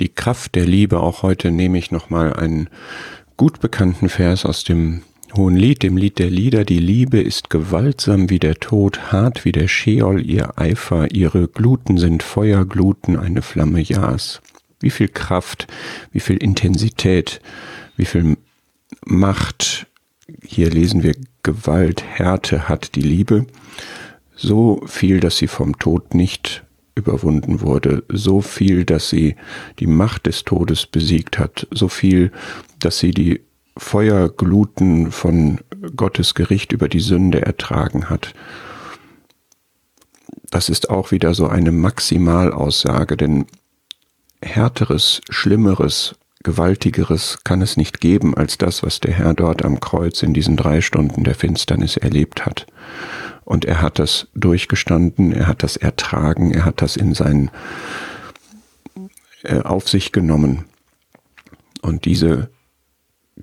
die Kraft der Liebe. Auch heute nehme ich nochmal einen gut bekannten Vers aus dem Hohen Lied, dem Lied der Lieder. Die Liebe ist gewaltsam wie der Tod, hart wie der Scheol, ihr Eifer, ihre Gluten sind Feuergluten, eine Flamme Jas. Wie viel Kraft, wie viel Intensität, wie viel Macht, hier lesen wir Gewalt, Härte hat die Liebe. So viel, dass sie vom Tod nicht überwunden wurde, so viel, dass sie die Macht des Todes besiegt hat, so viel, dass sie die Feuergluten von Gottes Gericht über die Sünde ertragen hat. Das ist auch wieder so eine Maximalaussage, denn härteres, schlimmeres, gewaltigeres kann es nicht geben als das, was der Herr dort am Kreuz in diesen drei Stunden der Finsternis erlebt hat. Und er hat das durchgestanden, er hat das ertragen, er hat das in sein äh, auf sich genommen. Und diese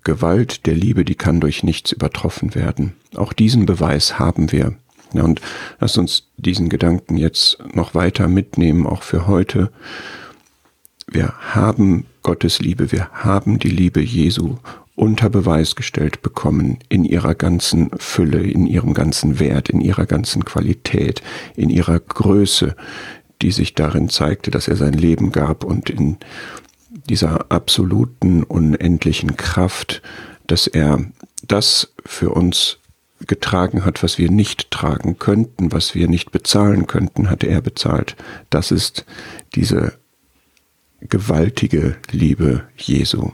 Gewalt der Liebe, die kann durch nichts übertroffen werden. Auch diesen Beweis haben wir. Ja, und lass uns diesen Gedanken jetzt noch weiter mitnehmen, auch für heute. Wir haben Gottes Liebe, wir haben die Liebe Jesu unter Beweis gestellt bekommen in ihrer ganzen Fülle, in ihrem ganzen Wert, in ihrer ganzen Qualität, in ihrer Größe, die sich darin zeigte, dass er sein Leben gab und in dieser absoluten, unendlichen Kraft, dass er das für uns getragen hat, was wir nicht tragen könnten, was wir nicht bezahlen könnten, hatte er bezahlt. Das ist diese gewaltige Liebe Jesu.